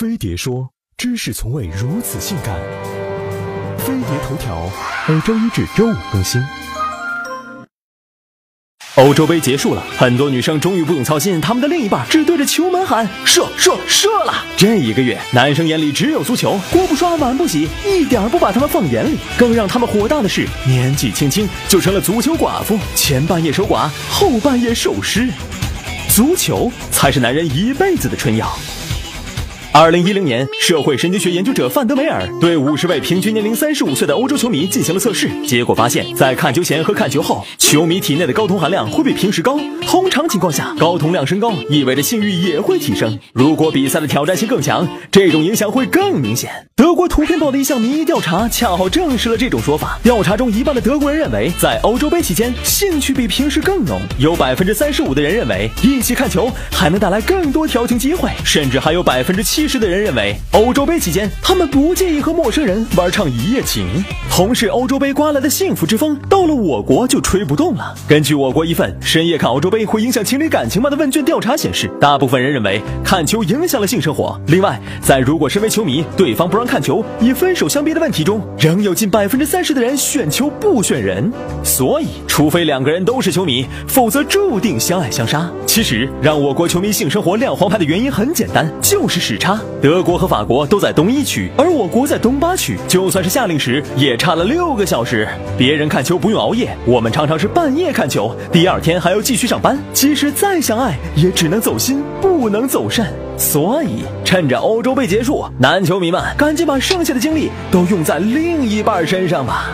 飞碟说：“知识从未如此性感。”飞碟头条每周一至周五更新。欧洲杯结束了，很多女生终于不用操心他们的另一半只对着球门喊射射射了。这一个月，男生眼里只有足球，锅不刷碗不洗，一点不把他们放眼里。更让他们火大的是，年纪轻轻就成了足球寡妇，前半夜守寡，后半夜守尸。足球才是男人一辈子的春药。二零一零年，社会神经学研究者范德梅尔对五十位平均年龄三十五岁的欧洲球迷进行了测试，结果发现，在看球前和看球后，球迷体内的睾酮含量会比平时高。通常情况下，睾酮量升高意味着性欲也会提升。如果比赛的挑战性更强，这种影响会更明显。德国图片报的一项民意调查恰好证实了这种说法。调查中，一半的德国人认为，在欧洲杯期间，兴趣比平时更浓。有百分之三十五的人认为，一起看球还能带来更多调情机会，甚至还有百分之七。十的人认为，欧洲杯期间，他们不介意和陌生人玩唱一夜情。同是欧洲杯刮来的幸福之风，到了我国就吹不动了。根据我国一份深夜看欧洲杯会影响情侣感情吗的问卷调查显示，大部分人认为看球影响了性生活。另外，在如果身为球迷，对方不让看球，以分手相逼的问题中，仍有近百分之三十的人选球不选人。所以，除非两个人都是球迷，否则注定相爱相杀。其实，让我国球迷性生活亮黄牌的原因很简单，就是时差。德国和法国都在东一区，而我国在东八区，就算是夏令时也差了六个小时。别人看球不用熬夜，我们常常是半夜看球，第二天还要继续上班。即使再相爱，也只能走心，不能走肾。所以，趁着欧洲杯结束，男球迷们赶紧把剩下的精力都用在另一半身上吧。